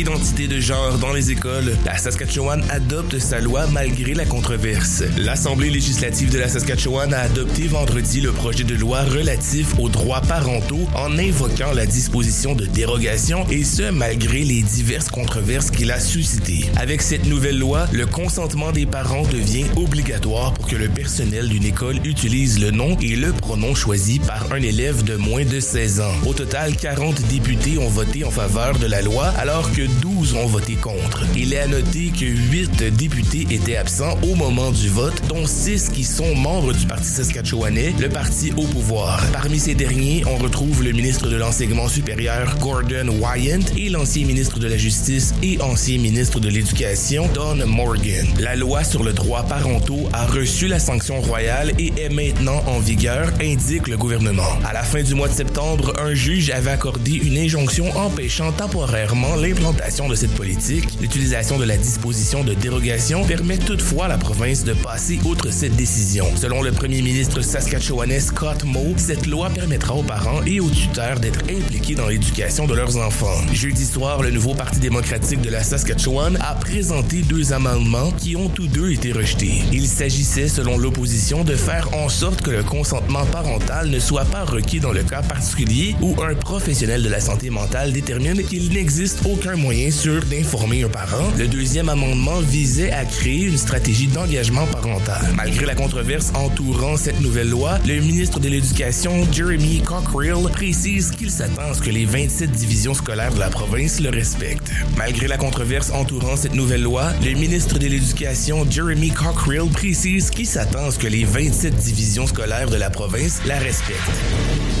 identité de genre dans les écoles, la Saskatchewan adopte sa loi malgré la controverse. L'Assemblée législative de la Saskatchewan a adopté vendredi le projet de loi relatif aux droits parentaux en invoquant la disposition de dérogation et ce malgré les diverses controverses qu'il a suscitées. Avec cette nouvelle loi, le consentement des parents devient obligatoire pour que le personnel d'une école utilise le nom et le pronom choisi par un élève de moins de 16 ans. Au total, 40 députés ont voté en faveur de la loi alors que 12 ont voté contre. Il est à noter que 8 députés étaient absents au moment du vote, dont 6 qui sont membres du Parti saskatchewanais, le parti au pouvoir. Parmi ces derniers, on retrouve le ministre de l'Enseignement supérieur Gordon Wyant et l'ancien ministre de la Justice et ancien ministre de l'Éducation Don Morgan. La loi sur le droit parentaux a reçu la sanction royale et est maintenant en vigueur, indique le gouvernement. À la fin du mois de septembre, un juge avait accordé une injonction empêchant temporairement l'implantation de cette politique, l'utilisation de la disposition de dérogation permet toutefois à la province de passer outre cette décision. Selon le premier ministre saskatchewanais Scott Moe, cette loi permettra aux parents et aux tuteurs d'être impliqués dans l'éducation de leurs enfants. Jeudi soir, le nouveau Parti démocratique de la Saskatchewan a présenté deux amendements qui ont tous deux été rejetés. Il s'agissait, selon l'opposition, de faire en sorte que le consentement parental ne soit pas requis dans le cas particulier où un professionnel de la santé mentale détermine qu'il n'existe aucun moyen sûr d'informer un parent. Le deuxième amendement visait à créer une stratégie d'engagement parental. Malgré la controverse entourant cette nouvelle loi, le ministre de l'Éducation, Jeremy Cockerill, précise qu'il s'attend à ce que les 27 divisions scolaires de la province le respectent. Malgré la controverse entourant cette nouvelle loi, le ministre de l'Éducation, Jeremy Cockerill, précise qu'il s'attend à ce que les 27 divisions scolaires de la province la respectent.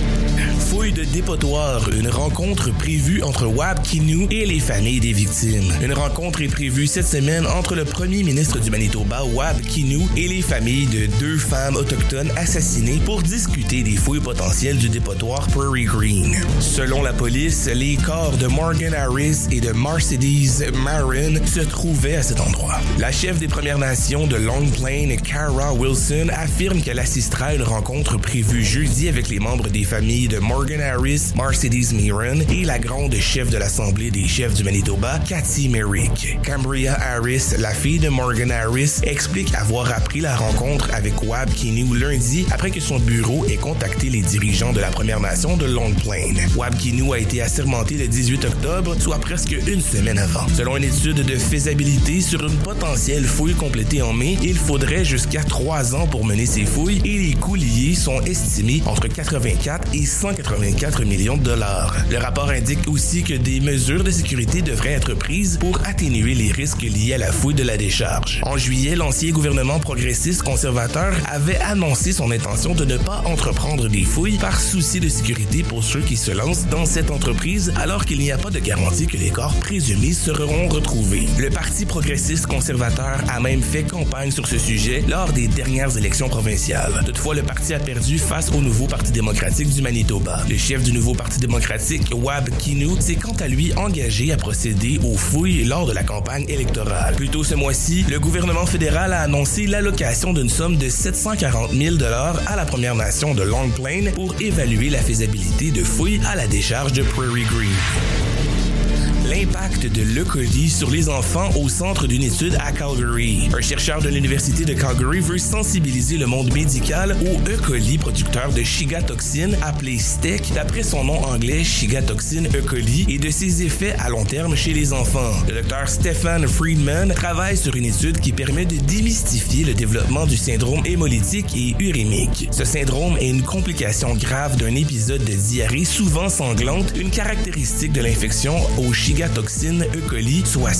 Fouille de dépotoir, une rencontre prévue entre Wab Kinou et les familles des victimes. Une rencontre est prévue cette semaine entre le premier ministre du Manitoba, Wab Kinou, et les familles de deux femmes autochtones assassinées pour discuter des fouilles potentielles du dépotoir Prairie Green. Selon la police, les corps de Morgan Harris et de Mercedes Marin se trouvaient à cet endroit. La chef des Premières Nations de Long Plain, Cara Wilson, affirme qu'elle assistera à une rencontre prévue jeudi avec les membres des familles de Morgan Harris, Mercedes Miron et la grande chef de l'Assemblée des chefs du Manitoba, Cathy Merrick. Cambria Harris, la fille de Morgan Harris, explique avoir appris la rencontre avec Wab Kinew lundi après que son bureau ait contacté les dirigeants de la Première Nation de Long Plain. Wab Kinew a été assermenté le 18 octobre, soit presque une semaine avant. Selon une étude de faisabilité sur une potentielle fouille complétée en mai, il faudrait jusqu'à trois ans pour mener ces fouilles et les coûts liés sont estimés entre 84 et 100 84 millions de dollars. Le rapport indique aussi que des mesures de sécurité devraient être prises pour atténuer les risques liés à la fouille de la décharge. En juillet, l'ancien gouvernement progressiste conservateur avait annoncé son intention de ne pas entreprendre des fouilles par souci de sécurité pour ceux qui se lancent dans cette entreprise alors qu'il n'y a pas de garantie que les corps présumés seront retrouvés. Le Parti progressiste conservateur a même fait campagne sur ce sujet lors des dernières élections provinciales. Toutefois, le parti a perdu face au nouveau Parti démocratique du Manitoba. Le chef du nouveau Parti démocratique, Wab Kinew, s'est quant à lui engagé à procéder aux fouilles lors de la campagne électorale. Plus tôt ce mois-ci, le gouvernement fédéral a annoncé l'allocation d'une somme de 740 000 à la Première Nation de Long Plain pour évaluer la faisabilité de fouilles à la décharge de Prairie Green l'impact de l'E. sur les enfants au centre d'une étude à Calgary. Un chercheur de l'Université de Calgary veut sensibiliser le monde médical au E. coli producteur de chigatoxine appelé STEC d'après son nom anglais chigatoxine E. coli et de ses effets à long terme chez les enfants. Le docteur Stephen Friedman travaille sur une étude qui permet de démystifier le développement du syndrome hémolytique et urémique. Ce syndrome est une complication grave d'un épisode de diarrhée souvent sanglante, une caractéristique de l'infection au chigatoxine E. coli, soit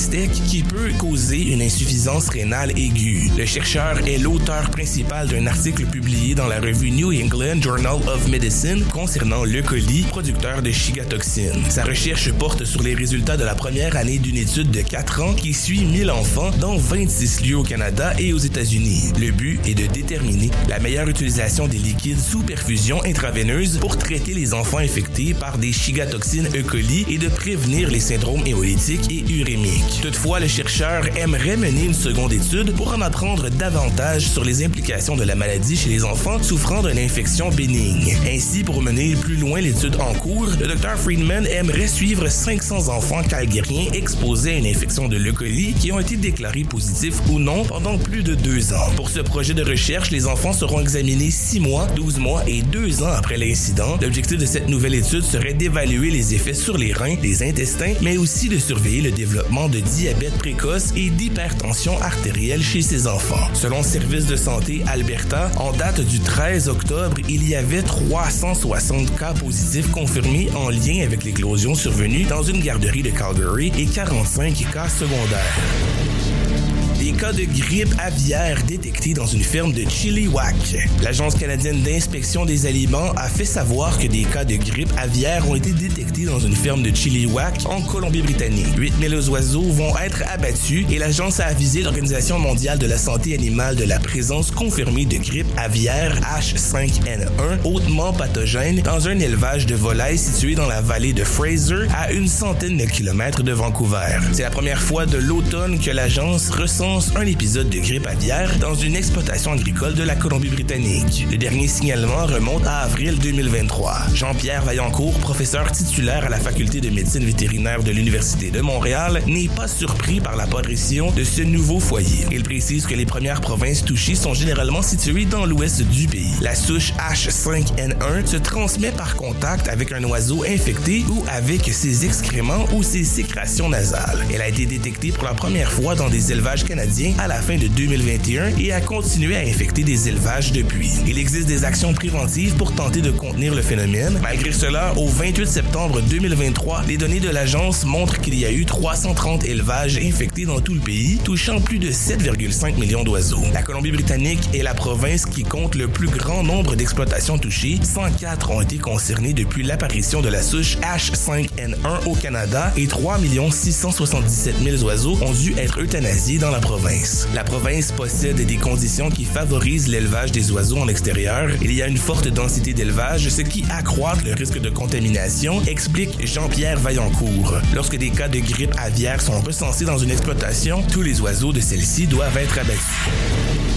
qui peut causer une insuffisance rénale aiguë. Le chercheur est l'auteur principal d'un article publié dans la revue New England Journal of Medicine concernant le producteur de chigatoxine. Sa recherche porte sur les résultats de la première année d'une étude de 4 ans qui suit 1000 enfants dans 26 lieux au Canada et aux États-Unis. Le but est de déterminer la meilleure utilisation des liquides sous perfusion intraveineuse pour traiter les enfants infectés par des chigatoxines E. coli et de prévenir les syndromes syndrome et urémique. Toutefois, le chercheur aimerait mener une seconde étude pour en apprendre davantage sur les implications de la maladie chez les enfants souffrant d'une infection bénigne. Ainsi, pour mener plus loin l'étude en cours, le Dr Friedman aimerait suivre 500 enfants calgariens exposés à une infection de leucolie qui ont été déclarés positifs ou non pendant plus de deux ans. Pour ce projet de recherche, les enfants seront examinés 6 mois, 12 mois et 2 ans après l'incident. L'objectif de cette nouvelle étude serait d'évaluer les effets sur les reins, les intestins, mais aussi de surveiller le développement de diabète précoce et d'hypertension artérielle chez ces enfants. Selon Service de santé Alberta, en date du 13 octobre, il y avait 360 cas positifs confirmés en lien avec l'éclosion survenue dans une garderie de Calgary et 45 cas secondaires cas de grippe aviaire détectés dans une ferme de Chilliwack. L'Agence canadienne d'inspection des aliments a fait savoir que des cas de grippe aviaire ont été détectés dans une ferme de Chilliwack en Colombie-Britannique. 8000 oiseaux vont être abattus et l'agence a avisé l'Organisation mondiale de la santé animale de la présence confirmée de grippe aviaire H5N1 hautement pathogène dans un élevage de volailles situé dans la vallée de Fraser à une centaine de kilomètres de Vancouver. C'est la première fois de l'automne que l'agence un épisode de grippe aviaire dans une exploitation agricole de la Colombie-Britannique. Le dernier signalement remonte à avril 2023. Jean-Pierre Vaillancourt, professeur titulaire à la faculté de médecine vétérinaire de l'Université de Montréal, n'est pas surpris par l'apparition de ce nouveau foyer. Il précise que les premières provinces touchées sont généralement situées dans l'ouest du pays. La souche H5N1 se transmet par contact avec un oiseau infecté ou avec ses excréments ou ses sécrétions nasales. Elle a été détectée pour la première fois dans des élevages canadiens à la fin de 2021 et a continué à infecter des élevages depuis. Il existe des actions préventives pour tenter de contenir le phénomène. Malgré cela, au 28 septembre 2023, les données de l'agence montrent qu'il y a eu 330 élevages infectés dans tout le pays, touchant plus de 7,5 millions d'oiseaux. La Colombie-Britannique est la province qui compte le plus grand nombre d'exploitations touchées. 104 ont été concernées depuis l'apparition de la souche H5N1 au Canada et 3 677 000 oiseaux ont dû être euthanasiés dans la province La province possède des conditions qui favorisent l'élevage des oiseaux en extérieur. Il y a une forte densité d'élevage, ce qui accroît le risque de contamination, explique Jean-Pierre Vaillancourt. Lorsque des cas de grippe aviaire sont recensés dans une exploitation, tous les oiseaux de celle-ci doivent être abattus.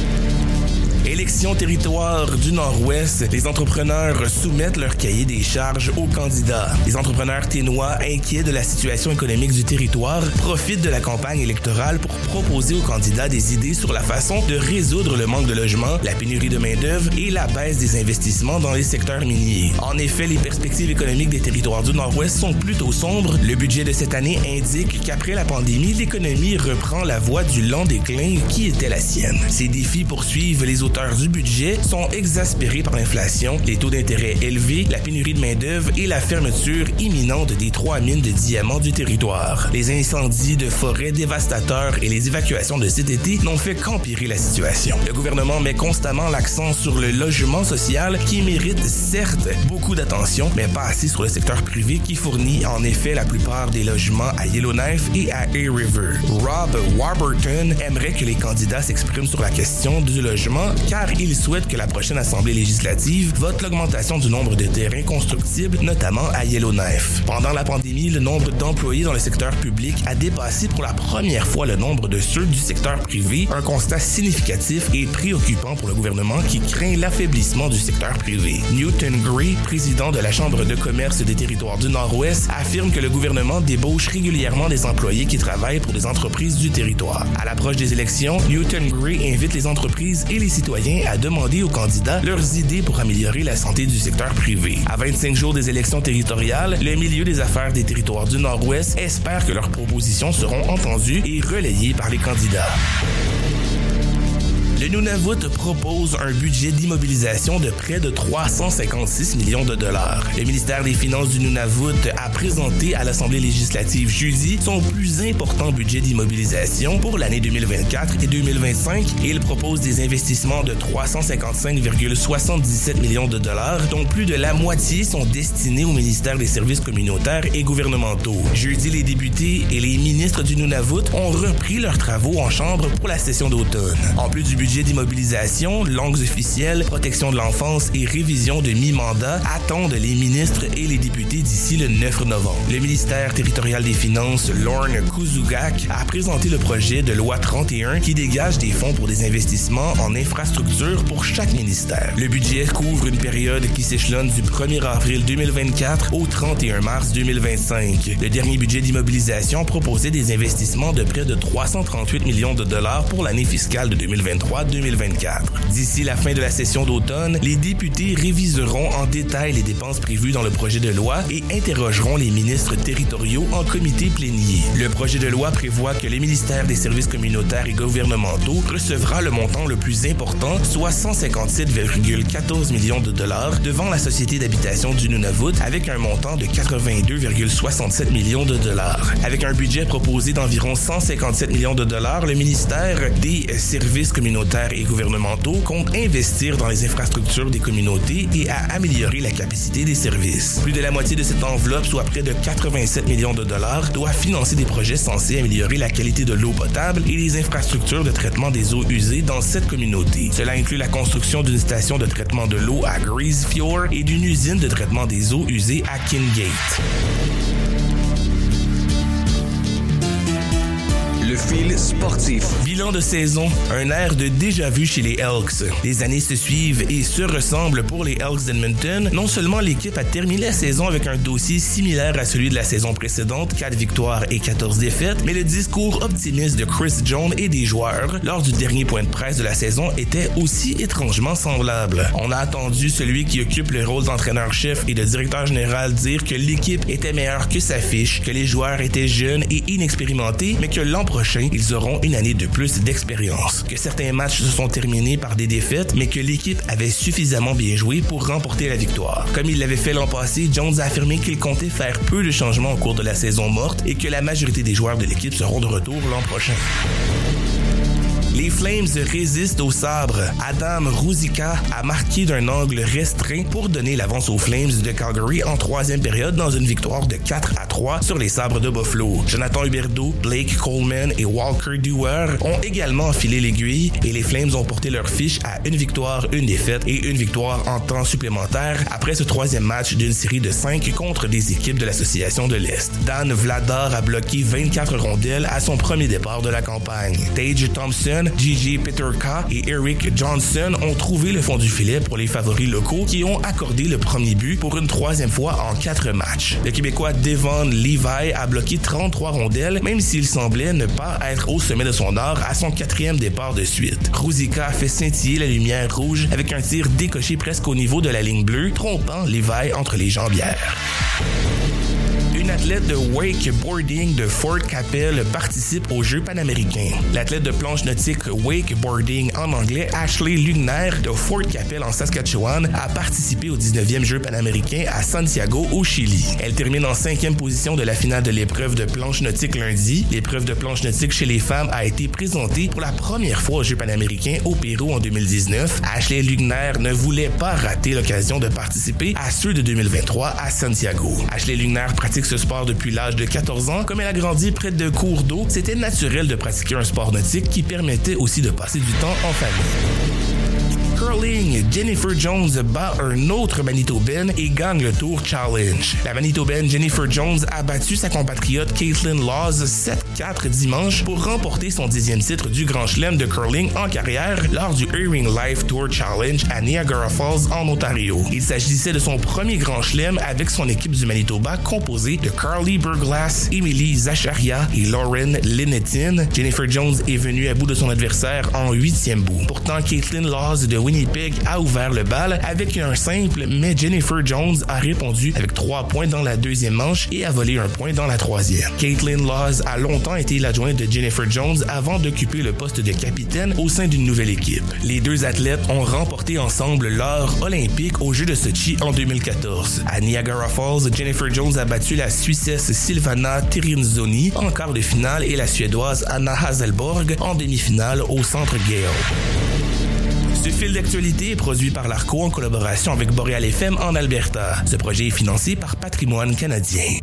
Élection territoire du Nord-Ouest, les entrepreneurs soumettent leur cahier des charges aux candidats. Les entrepreneurs ténois, inquiets de la situation économique du territoire, profitent de la campagne électorale pour proposer aux candidats des idées sur la façon de résoudre le manque de logement, la pénurie de main-d'œuvre et la baisse des investissements dans les secteurs miniers. En effet, les perspectives économiques des territoires du Nord-Ouest sont plutôt sombres. Le budget de cette année indique qu'après la pandémie, l'économie reprend la voie du lent déclin qui était la sienne. Ces défis poursuivent les du budget sont exaspérés par l'inflation, les taux d'intérêt élevés, la pénurie de main-d'œuvre et la fermeture imminente des trois mines de diamants du territoire. Les incendies de forêt dévastateurs et les évacuations de cet été n'ont fait qu'empirer la situation. Le gouvernement met constamment l'accent sur le logement social qui mérite certes beaucoup d'attention, mais pas assez sur le secteur privé qui fournit en effet la plupart des logements à Yellowknife et à Hay River. Rob Warburton aimerait que les candidats s'expriment sur la question du logement car il souhaite que la prochaine Assemblée législative vote l'augmentation du nombre de terrains constructibles, notamment à Yellowknife. Pendant la pandémie, le nombre d'employés dans le secteur public a dépassé pour la première fois le nombre de ceux du secteur privé, un constat significatif et préoccupant pour le gouvernement qui craint l'affaiblissement du secteur privé. Newton Gray, président de la Chambre de commerce des territoires du Nord-Ouest, affirme que le gouvernement débauche régulièrement des employés qui travaillent pour des entreprises du territoire. À l'approche des élections, Newton Gray invite les entreprises et les citoyens à demander aux candidats leurs idées pour améliorer la santé du secteur privé. À 25 jours des élections territoriales, le milieu des affaires des territoires du Nord-Ouest espère que leurs propositions seront entendues et relayées par les candidats. Le Nunavut propose un budget d'immobilisation de près de 356 millions de dollars. Le ministère des Finances du Nunavut a présenté à l'Assemblée législative jeudi son plus important budget d'immobilisation pour l'année 2024 et 2025 et il propose des investissements de 355,77 millions de dollars, dont plus de la moitié sont destinés au ministère des Services communautaires et gouvernementaux. Jeudi, les députés et les ministres du Nunavut ont repris leurs travaux en chambre pour la session d'automne. En plus du budget budget d'immobilisation, langues officielles, protection de l'enfance et révision de mi-mandat attendent les ministres et les députés d'ici le 9 novembre. Le ministère territorial des Finances, Lorne Kuzugak, a présenté le projet de loi 31 qui dégage des fonds pour des investissements en infrastructure pour chaque ministère. Le budget couvre une période qui s'échelonne du 1er avril 2024 au 31 mars 2025. Le dernier budget d'immobilisation proposait des investissements de près de 338 millions de dollars pour l'année fiscale de 2023-2024. D'ici la fin de la session d'automne, les députés réviseront en détail les dépenses prévues dans le projet de loi et interrogeront les ministres territoriaux en comité plénier. Le projet de loi prévoit que les ministères des services communautaires et gouvernementaux recevra le montant le plus important, soit 157,14 millions de dollars, devant la Société d'habitation du Nunavut avec un montant de 82,67 millions de dollars. Avec un budget proposé d'environ 157 millions de dollars, le ministère des services communautaires et gouvernementaux compte investir dans les infrastructures des communautés et à améliorer la capacité des services. Plus de la moitié de cette enveloppe, soit près de 87 millions de dollars, doit financer des projets censés améliorer la qualité de l'eau potable et les infrastructures de traitement des eaux usées dans cette communauté. Cela inclut la construction d'une station de traitement de l'eau à Greasefjord et d'une usine de traitement des eaux usées à Kingate. Fil sportif. Bilan de saison, un air de déjà-vu chez les Elks. Les années se suivent et se ressemblent pour les Elks d'Edmonton. Non seulement l'équipe a terminé la saison avec un dossier similaire à celui de la saison précédente, 4 victoires et 14 défaites, mais le discours optimiste de Chris Jones et des joueurs lors du dernier point de presse de la saison était aussi étrangement semblable. On a attendu celui qui occupe le rôle d'entraîneur-chef et de directeur général dire que l'équipe était meilleure que sa fiche, que les joueurs étaient jeunes et inexpérimentés, mais que l'an prochain, ils auront une année de plus d'expérience. Que certains matchs se sont terminés par des défaites, mais que l'équipe avait suffisamment bien joué pour remporter la victoire. Comme il l'avait fait l'an passé, Jones a affirmé qu'il comptait faire peu de changements au cours de la saison morte et que la majorité des joueurs de l'équipe seront de retour l'an prochain. Les Flames résistent au sabre. Adam Ruzika a marqué d'un angle restreint pour donner l'avance aux Flames de Calgary en troisième période dans une victoire de 4 à 3 sur les sabres de Buffalo. Jonathan Huberdeau, Blake Coleman et Walker Dewar ont également enfilé l'aiguille et les Flames ont porté leur fiche à une victoire, une défaite et une victoire en temps supplémentaire après ce troisième match d'une série de 5 contre des équipes de l'Association de l'Est. Dan Vladar a bloqué 24 rondelles à son premier départ de la campagne. Tage Thompson Gigi Peterka et Eric Johnson ont trouvé le fond du filet pour les favoris locaux qui ont accordé le premier but pour une troisième fois en quatre matchs. Le Québécois Devon Levi a bloqué 33 rondelles, même s'il semblait ne pas être au sommet de son art à son quatrième départ de suite. Ruzika a fait scintiller la lumière rouge avec un tir décoché presque au niveau de la ligne bleue, trompant Levi entre les jambières une athlète de wakeboarding de Fort Capel participe aux Jeux panaméricains. L'athlète de planche nautique wakeboarding en anglais, Ashley Lugner de Fort Capel en Saskatchewan, a participé aux 19e Jeux panaméricains à Santiago au Chili. Elle termine en cinquième position de la finale de l'épreuve de planche nautique lundi. L'épreuve de planche nautique chez les femmes a été présentée pour la première fois aux Jeux panaméricains au Pérou en 2019. Ashley Lugner ne voulait pas rater l'occasion de participer à ceux de 2023 à Santiago. Ashley Lugner pratique sport depuis l'âge de 14 ans. Comme elle a grandi près de cours d'eau, c'était naturel de pratiquer un sport nautique qui permettait aussi de passer du temps en famille curling, Jennifer Jones bat un autre Manitobaine et gagne le Tour Challenge. La Manitobaine Jennifer Jones a battu sa compatriote Caitlin Laws 7-4 dimanche pour remporter son dixième titre du Grand Chelem de curling en carrière lors du Earring Life Tour Challenge à Niagara Falls en Ontario. Il s'agissait de son premier Grand Chelem avec son équipe du Manitoba composée de Carly Burglass, Emily Zacharia et Lauren Linetin. Jennifer Jones est venue à bout de son adversaire en huitième bout. Pourtant, Caitlin Laws de Winnipeg a ouvert le bal avec un simple, mais Jennifer Jones a répondu avec trois points dans la deuxième manche et a volé un point dans la troisième. Caitlin Laws a longtemps été l'adjointe de Jennifer Jones avant d'occuper le poste de capitaine au sein d'une nouvelle équipe. Les deux athlètes ont remporté ensemble l'or olympique aux Jeux de Sochi en 2014. À Niagara Falls, Jennifer Jones a battu la Suissesse Silvana Tirinzoni en quart de finale et la Suédoise Anna Hazelborg en demi-finale au Centre Gale. Ce fil d'actualité est produit par l'ARCO en collaboration avec Boreal FM en Alberta. Ce projet est financé par Patrimoine canadien.